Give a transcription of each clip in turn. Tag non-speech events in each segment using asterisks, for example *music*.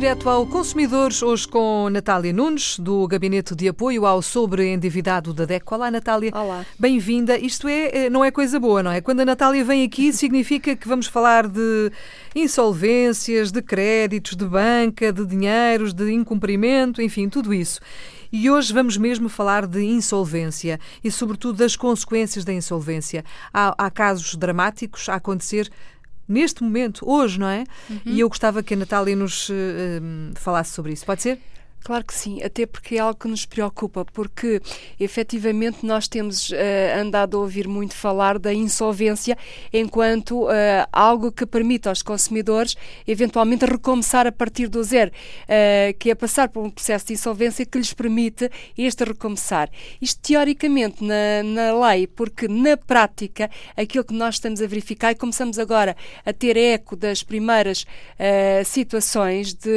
direto ao Consumidores, hoje com Natália Nunes, do Gabinete de Apoio ao Sobreendividado da DECO. Olá, Natália. Olá. Bem-vinda. Isto é, eh, não é coisa boa, não é? Quando a Natália vem aqui, *laughs* significa que vamos falar de insolvências, de créditos, de banca, de dinheiros, de incumprimento, enfim, tudo isso. E hoje vamos mesmo falar de insolvência e, sobretudo, das consequências da insolvência. Há, há casos dramáticos a acontecer neste momento, hoje, não é? Uhum. E eu gostava que a Natália nos uh, falasse sobre isso. Pode ser? Claro que sim, até porque é algo que nos preocupa, porque efetivamente nós temos uh, andado a ouvir muito falar da insolvência enquanto uh, algo que permite aos consumidores eventualmente recomeçar a partir do zero, uh, que é passar por um processo de insolvência que lhes permite este recomeçar. Isto teoricamente na, na lei, porque na prática aquilo que nós estamos a verificar e começamos agora a ter eco das primeiras situações de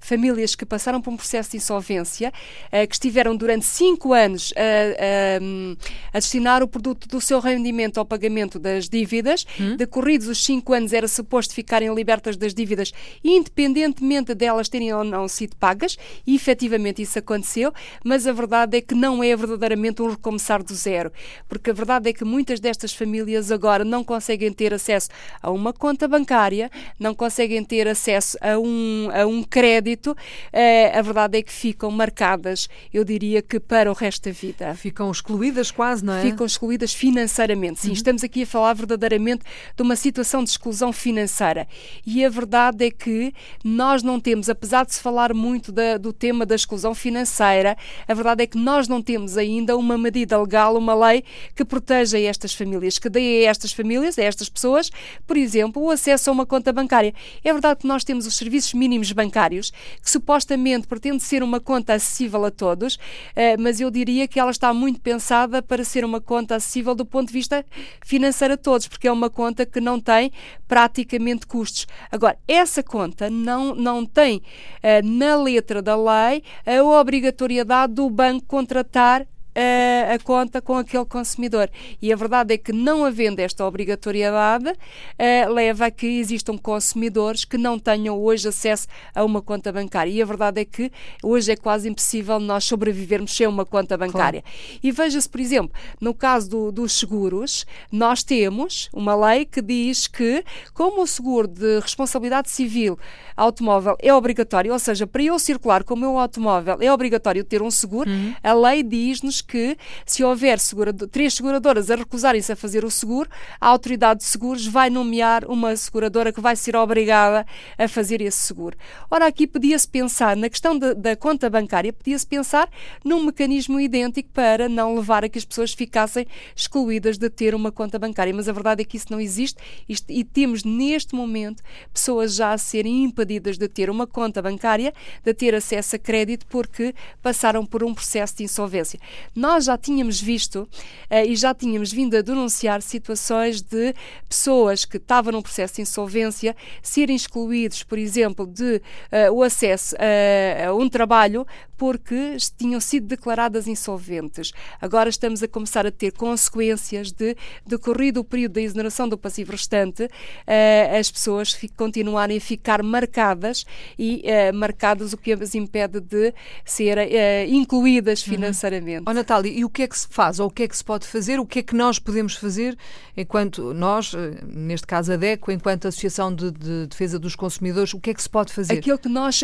famílias que passaram por um processo de insolvência, uh, que estiveram durante cinco anos a, a, a, destinar o produto do seu rendimento ao pagamento das dívidas. Hum? Decorridos os cinco anos, era suposto ficarem libertas das dívidas, independentemente delas terem ou não sido pagas, e efetivamente isso aconteceu, mas a verdade é que não é verdadeiramente um recomeçar do zero, porque a verdade é que muitas destas famílias agora não conseguem ter acesso a uma conta bancária, não conseguem ter acesso a um, a um crédito, uh, a verdade é que ficam marcadas, eu diria que para o resto da vida. Ficam excluídas quase, não é? Ficam excluídas financeiramente. Sim, uhum. estamos aqui a falar verdadeiramente de uma situação de exclusão financeira. E a verdade é que nós não temos, apesar de se falar muito da, do tema da exclusão financeira, a verdade é que nós não temos ainda uma medida legal, uma lei que proteja estas famílias, que dê a estas famílias, a estas pessoas, por exemplo, o acesso a uma conta bancária. É verdade que nós temos os serviços mínimos bancários, que supostamente supostamente pretende ser uma conta acessível a todos, eh, mas eu diria que ela está muito pensada para ser uma conta acessível do ponto de vista financeiro a todos, porque é uma conta que não tem praticamente custos. Agora, essa conta não, não tem eh, na letra da lei a obrigatoriedade do banco contratar a, a, conta com aquele consumidor. E a verdade é que, não havendo esta obrigatoriedade, uh, leva a que existam consumidores que não tenham hoje acesso a uma conta bancária. E a verdade é que hoje é quase impossível nós sobrevivermos sem uma conta bancária. Claro. E veja-se, por exemplo, no caso do, dos seguros, nós temos uma lei que diz que, como o seguro de responsabilidade civil automóvel é obrigatório, ou seja, para eu circular com o meu automóvel é obrigatório ter um seguro, uhum. a lei diz-nos que, se houver segurado, três seguradoras a recusarem-se a fazer o seguro, a autoridade de seguros vai nomear uma seguradora que vai ser obrigada a fazer esse seguro. Ora, aqui podia-se pensar, na questão da conta bancária, podia-se pensar num mecanismo idêntico para não levar a que as pessoas ficassem excluídas de ter uma conta bancária. Mas a verdade é que isso não existe isto, e temos neste momento pessoas já a serem impedidas de ter uma conta bancária, de ter acesso a crédito porque passaram por um processo de insolvência. Nós já tínhamos visto uh, e já tínhamos vindo a denunciar situações de pessoas que estavam num processo de insolvência serem excluídos, por exemplo, de uh, o acesso a, a um trabalho porque tinham sido declaradas insolventes. Agora estamos a começar a ter consequências de, decorrido o período da exoneração do passivo restante, uh, as pessoas continuarem a ficar marcadas e marcadas, o que as impede de ser uh, incluídas uhum. financeiramente. Uhum. Natália, e o que é que se faz, ou o que é que se pode fazer, o que é que nós podemos fazer enquanto nós, neste caso a DECO, enquanto Associação de, de Defesa dos Consumidores, o que é que se pode fazer? Aquilo que nós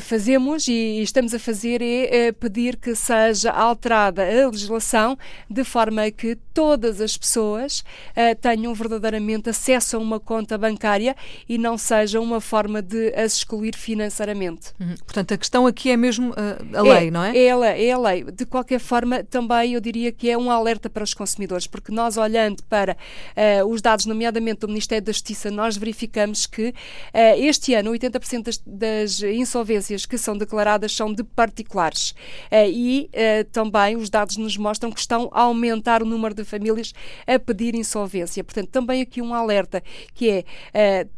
fazemos e estamos a fazer é, é pedir que seja alterada a legislação de forma que todas as pessoas uh, tenham verdadeiramente acesso a uma conta bancária e não seja uma forma de as excluir financeiramente. Uhum. Portanto, a questão aqui é mesmo uh, a lei, é, não é? É a lei, é a lei. De qualquer forma, também eu diria que é um alerta para os consumidores, porque nós olhando para uh, os dados, nomeadamente do Ministério da Justiça, nós verificamos que este ano 80% das, das insolvências que são declaradas são de particulares. Uh, e uh, também os dados nos mostram que estão a aumentar o número de famílias a pedir insolvência. Portanto, também aqui um alerta que é uh,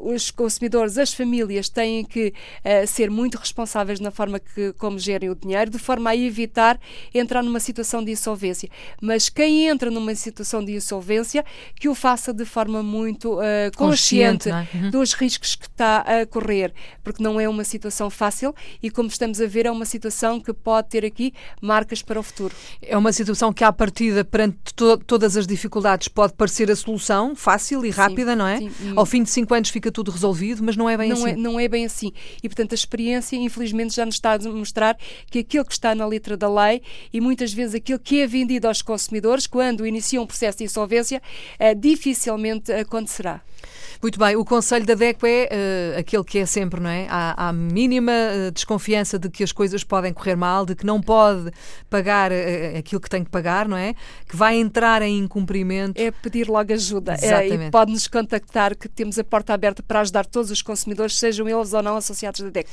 os consumidores, as famílias têm que uh, ser muito responsáveis na forma que como gerem o dinheiro, de forma a evitar entrar numa situação de insolvência. Mas quem entra numa situação de insolvência, que o faça de forma muito uh, consciente, consciente é? uhum. dos riscos que está a correr, porque não é uma situação fácil e, como estamos a ver, é uma situação que pode ter aqui marcas para o futuro. É uma situação que, à partida, perante to todas as dificuldades, pode parecer a solução fácil e rápida, sim, não é? Sim. Ao fim de cinco anos fica tudo resolvido, mas não é bem não assim. É, não é bem assim. E, portanto, a experiência, infelizmente, já nos está a mostrar que aquilo que está na letra da lei e muitas vezes aquilo que é vendido aos consumidores, quando iniciam um processo de insolvência, uh, dificilmente acontecerá. Muito bem, o conselho da DECO é uh, aquele que é sempre, não é? Há, há mínima uh, desconfiança de que as coisas podem correr mal, de que não pode pagar uh, aquilo que tem que pagar, não é? Que vai entrar em incumprimento. É pedir logo ajuda. Exatamente. e pode-nos contactar, que temos a porta aberta para ajudar todos os consumidores, sejam eles ou não associados da DECO.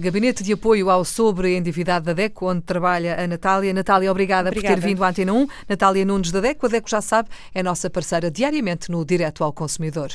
Gabinete de Apoio ao Sobreendividado da DECO, onde trabalha a Natália. Natália, obrigada, obrigada, por ter vindo à Antena 1. Natália Nunes da DECO. A DECO já sabe, é nossa parceira diariamente no Direto ao Consumidor.